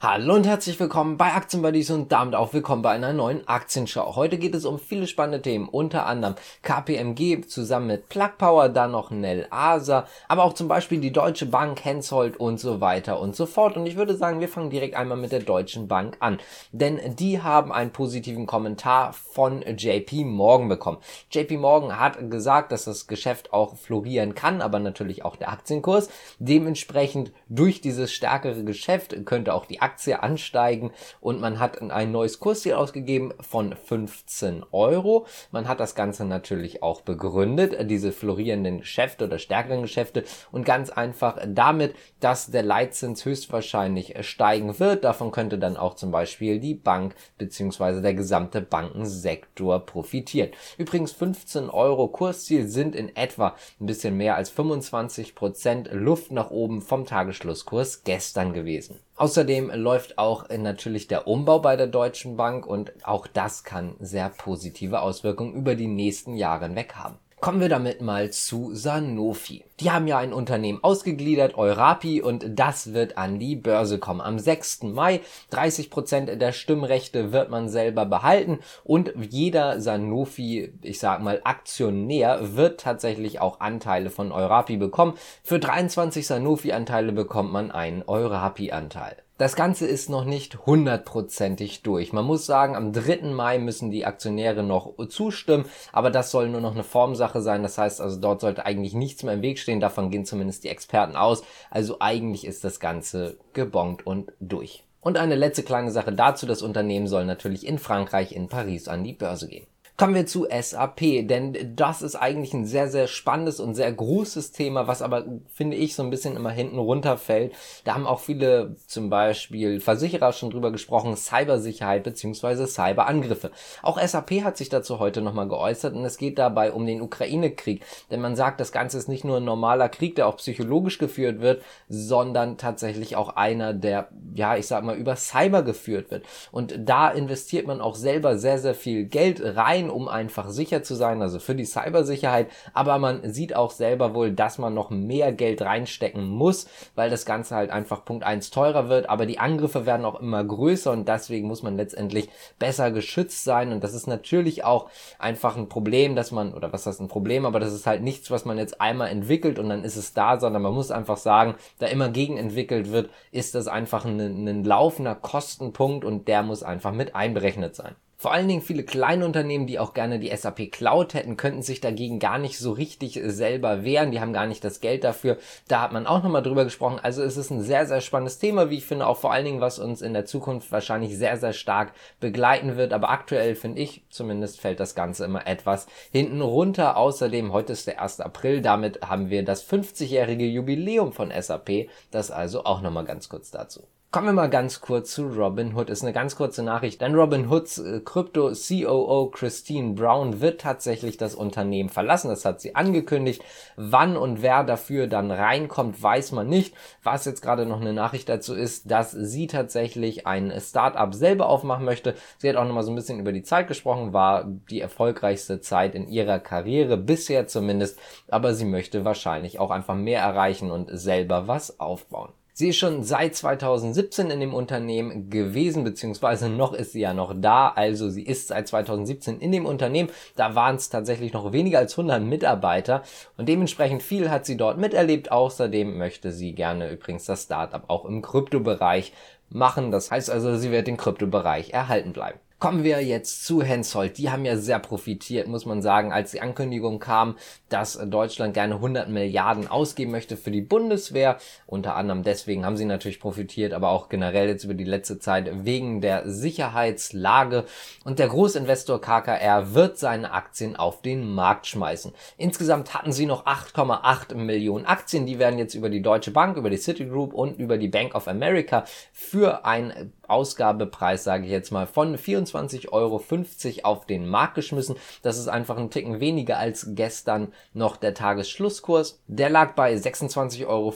Hallo und herzlich willkommen bei Aktienbuddies und damit auch willkommen bei einer neuen Aktienschau. Heute geht es um viele spannende Themen, unter anderem KPMG zusammen mit Plug Power, dann noch Nell Asa, aber auch zum Beispiel die Deutsche Bank, Hensoldt und so weiter und so fort. Und ich würde sagen, wir fangen direkt einmal mit der Deutschen Bank an, denn die haben einen positiven Kommentar von JP Morgan bekommen. JP Morgan hat gesagt, dass das Geschäft auch florieren kann, aber natürlich auch der Aktienkurs. Dementsprechend durch dieses stärkere Geschäft könnte auch die Aktie ansteigen und man hat ein neues Kursziel ausgegeben von 15 Euro. Man hat das Ganze natürlich auch begründet, diese florierenden Geschäfte oder stärkeren Geschäfte und ganz einfach damit, dass der Leitzins höchstwahrscheinlich steigen wird. Davon könnte dann auch zum Beispiel die Bank bzw. der gesamte Bankensektor profitieren. Übrigens 15 Euro Kursziel sind in etwa ein bisschen mehr als 25 Prozent Luft nach oben vom Tagesschlusskurs gestern gewesen. Außerdem läuft auch natürlich der Umbau bei der Deutschen Bank und auch das kann sehr positive Auswirkungen über die nächsten Jahre hinweg haben. Kommen wir damit mal zu Sanofi. Die haben ja ein Unternehmen ausgegliedert, Eurapi, und das wird an die Börse kommen. Am 6. Mai 30 Prozent der Stimmrechte wird man selber behalten und jeder Sanofi, ich sag mal Aktionär, wird tatsächlich auch Anteile von Eurapi bekommen. Für 23 Sanofi-Anteile bekommt man einen Eurapi-Anteil. Das Ganze ist noch nicht hundertprozentig durch. Man muss sagen, am 3. Mai müssen die Aktionäre noch zustimmen, aber das soll nur noch eine Formsache sein. Das heißt also, dort sollte eigentlich nichts mehr im Weg stehen. Davon gehen zumindest die Experten aus. Also eigentlich ist das Ganze gebongt und durch. Und eine letzte kleine Sache dazu. Das Unternehmen soll natürlich in Frankreich, in Paris an die Börse gehen. Kommen wir zu SAP, denn das ist eigentlich ein sehr, sehr spannendes und sehr großes Thema, was aber, finde ich, so ein bisschen immer hinten runterfällt. Da haben auch viele, zum Beispiel Versicherer schon drüber gesprochen, Cybersicherheit beziehungsweise Cyberangriffe. Auch SAP hat sich dazu heute nochmal geäußert und es geht dabei um den Ukraine-Krieg, denn man sagt, das Ganze ist nicht nur ein normaler Krieg, der auch psychologisch geführt wird, sondern tatsächlich auch einer, der, ja, ich sag mal, über Cyber geführt wird. Und da investiert man auch selber sehr, sehr viel Geld rein, um einfach sicher zu sein, also für die Cybersicherheit. Aber man sieht auch selber wohl, dass man noch mehr Geld reinstecken muss, weil das Ganze halt einfach Punkt eins teurer wird. Aber die Angriffe werden auch immer größer und deswegen muss man letztendlich besser geschützt sein. Und das ist natürlich auch einfach ein Problem, dass man, oder was heißt ein Problem, aber das ist halt nichts, was man jetzt einmal entwickelt und dann ist es da, sondern man muss einfach sagen, da immer gegen entwickelt wird, ist das einfach ein, ein laufender Kostenpunkt und der muss einfach mit einberechnet sein. Vor allen Dingen viele kleine Unternehmen, die auch gerne die SAP Cloud hätten, könnten sich dagegen gar nicht so richtig selber wehren. Die haben gar nicht das Geld dafür. Da hat man auch nochmal drüber gesprochen. Also es ist ein sehr, sehr spannendes Thema, wie ich finde, auch vor allen Dingen, was uns in der Zukunft wahrscheinlich sehr, sehr stark begleiten wird. Aber aktuell finde ich, zumindest fällt das Ganze immer etwas hinten runter. Außerdem, heute ist der 1. April. Damit haben wir das 50-jährige Jubiläum von SAP. Das also auch nochmal ganz kurz dazu. Kommen wir mal ganz kurz zu Robinhood. Ist eine ganz kurze Nachricht, denn Robinhoods äh, Krypto COO Christine Brown wird tatsächlich das Unternehmen verlassen. Das hat sie angekündigt. Wann und wer dafür dann reinkommt, weiß man nicht. Was jetzt gerade noch eine Nachricht dazu ist, dass sie tatsächlich ein Startup selber aufmachen möchte. Sie hat auch noch mal so ein bisschen über die Zeit gesprochen, war die erfolgreichste Zeit in ihrer Karriere bisher zumindest, aber sie möchte wahrscheinlich auch einfach mehr erreichen und selber was aufbauen. Sie ist schon seit 2017 in dem Unternehmen gewesen, beziehungsweise noch ist sie ja noch da. Also sie ist seit 2017 in dem Unternehmen. Da waren es tatsächlich noch weniger als 100 Mitarbeiter und dementsprechend viel hat sie dort miterlebt. Außerdem möchte sie gerne übrigens das Startup auch im Kryptobereich machen. Das heißt also, sie wird den Kryptobereich erhalten bleiben. Kommen wir jetzt zu Hensoldt. Die haben ja sehr profitiert, muss man sagen, als die Ankündigung kam, dass Deutschland gerne 100 Milliarden ausgeben möchte für die Bundeswehr. Unter anderem deswegen haben sie natürlich profitiert, aber auch generell jetzt über die letzte Zeit wegen der Sicherheitslage. Und der Großinvestor KKR wird seine Aktien auf den Markt schmeißen. Insgesamt hatten sie noch 8,8 Millionen Aktien. Die werden jetzt über die Deutsche Bank, über die Citigroup und über die Bank of America für ein Ausgabepreis, sage ich jetzt mal, von 24,50 Euro auf den Markt geschmissen. Das ist einfach ein Ticken weniger als gestern noch der Tagesschlusskurs. Der lag bei 26,50 Euro.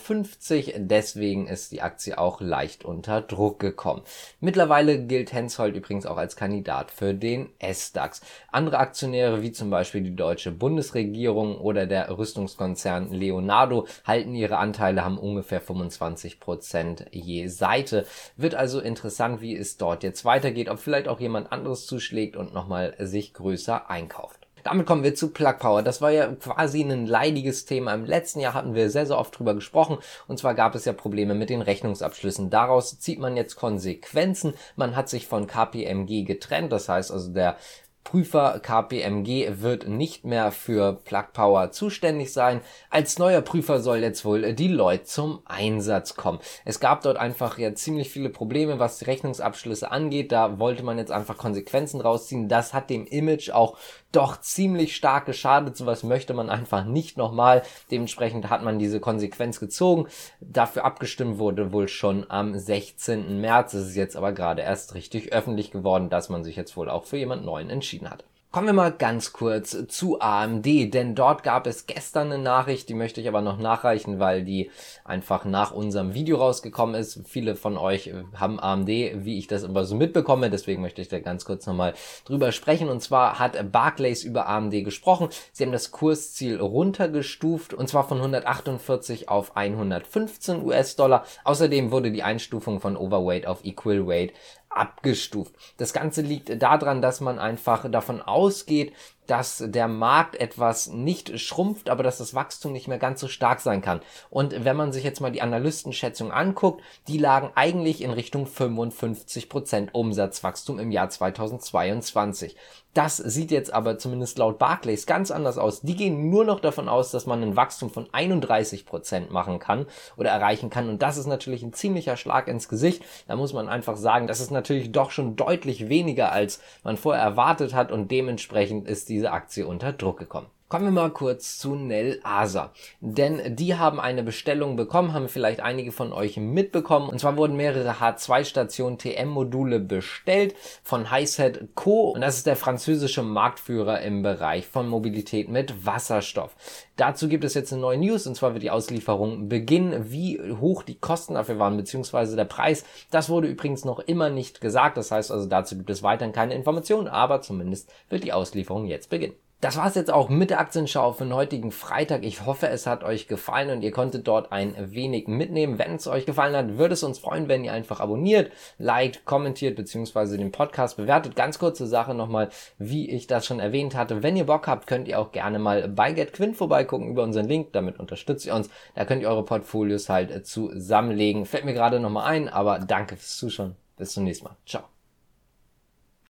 Deswegen ist die Aktie auch leicht unter Druck gekommen. Mittlerweile gilt Hensoldt übrigens auch als Kandidat für den S-DAX. Andere Aktionäre wie zum Beispiel die deutsche Bundesregierung oder der Rüstungskonzern Leonardo halten ihre Anteile, haben ungefähr 25 Prozent je Seite. Wird also interessant, wie es dort jetzt weitergeht, ob vielleicht auch jemand anderes zuschlägt und nochmal sich größer einkauft. Damit kommen wir zu Plug Power. Das war ja quasi ein leidiges Thema. Im letzten Jahr hatten wir sehr, sehr oft drüber gesprochen. Und zwar gab es ja Probleme mit den Rechnungsabschlüssen. Daraus zieht man jetzt Konsequenzen. Man hat sich von KPMG getrennt. Das heißt also, der Prüfer KPMG wird nicht mehr für Plug Power zuständig sein. Als neuer Prüfer soll jetzt wohl Deloitte zum Einsatz kommen. Es gab dort einfach ja ziemlich viele Probleme, was die Rechnungsabschlüsse angeht. Da wollte man jetzt einfach Konsequenzen rausziehen. Das hat dem Image auch doch ziemlich stark geschadet. Sowas möchte man einfach nicht nochmal. Dementsprechend hat man diese Konsequenz gezogen. Dafür abgestimmt wurde wohl schon am 16. März. Es ist jetzt aber gerade erst richtig öffentlich geworden, dass man sich jetzt wohl auch für jemand Neuen entschieden hat. Kommen wir mal ganz kurz zu AMD, denn dort gab es gestern eine Nachricht, die möchte ich aber noch nachreichen, weil die einfach nach unserem Video rausgekommen ist. Viele von euch haben AMD, wie ich das immer so mitbekomme, deswegen möchte ich da ganz kurz nochmal drüber sprechen. Und zwar hat Barclays über AMD gesprochen. Sie haben das Kursziel runtergestuft und zwar von 148 auf 115 US-Dollar. Außerdem wurde die Einstufung von Overweight auf Equal Weight abgestuft. Das Ganze liegt daran, dass man einfach davon ausgeht, dass der Markt etwas nicht schrumpft, aber dass das Wachstum nicht mehr ganz so stark sein kann. Und wenn man sich jetzt mal die Analystenschätzung anguckt, die lagen eigentlich in Richtung 55% Umsatzwachstum im Jahr 2022. Das sieht jetzt aber zumindest laut Barclays ganz anders aus. Die gehen nur noch davon aus, dass man ein Wachstum von 31% machen kann oder erreichen kann. Und das ist natürlich ein ziemlicher Schlag ins Gesicht. Da muss man einfach sagen, das ist natürlich doch schon deutlich weniger, als man vorher erwartet hat. Und dementsprechend ist diese Aktie unter Druck gekommen. Kommen wir mal kurz zu Nell Asa. Denn die haben eine Bestellung bekommen, haben vielleicht einige von euch mitbekommen. Und zwar wurden mehrere H2-Station TM-Module bestellt von Highset Co. Und das ist der französische Marktführer im Bereich von Mobilität mit Wasserstoff. Dazu gibt es jetzt eine neue News und zwar wird die Auslieferung beginnen. Wie hoch die Kosten dafür waren, beziehungsweise der Preis, das wurde übrigens noch immer nicht gesagt. Das heißt also, dazu gibt es weiterhin keine Informationen, aber zumindest wird die Auslieferung jetzt beginnen. Das war's jetzt auch mit der Aktienschau für den heutigen Freitag. Ich hoffe, es hat euch gefallen und ihr konntet dort ein wenig mitnehmen. Wenn es euch gefallen hat, würde es uns freuen, wenn ihr einfach abonniert, liked, kommentiert bzw. den Podcast bewertet. Ganz kurze Sache nochmal, wie ich das schon erwähnt hatte. Wenn ihr Bock habt, könnt ihr auch gerne mal bei GetQuint vorbeigucken über unseren Link. Damit unterstützt ihr uns. Da könnt ihr eure Portfolios halt zusammenlegen. Fällt mir gerade nochmal ein, aber danke fürs Zuschauen. Bis zum nächsten Mal. Ciao.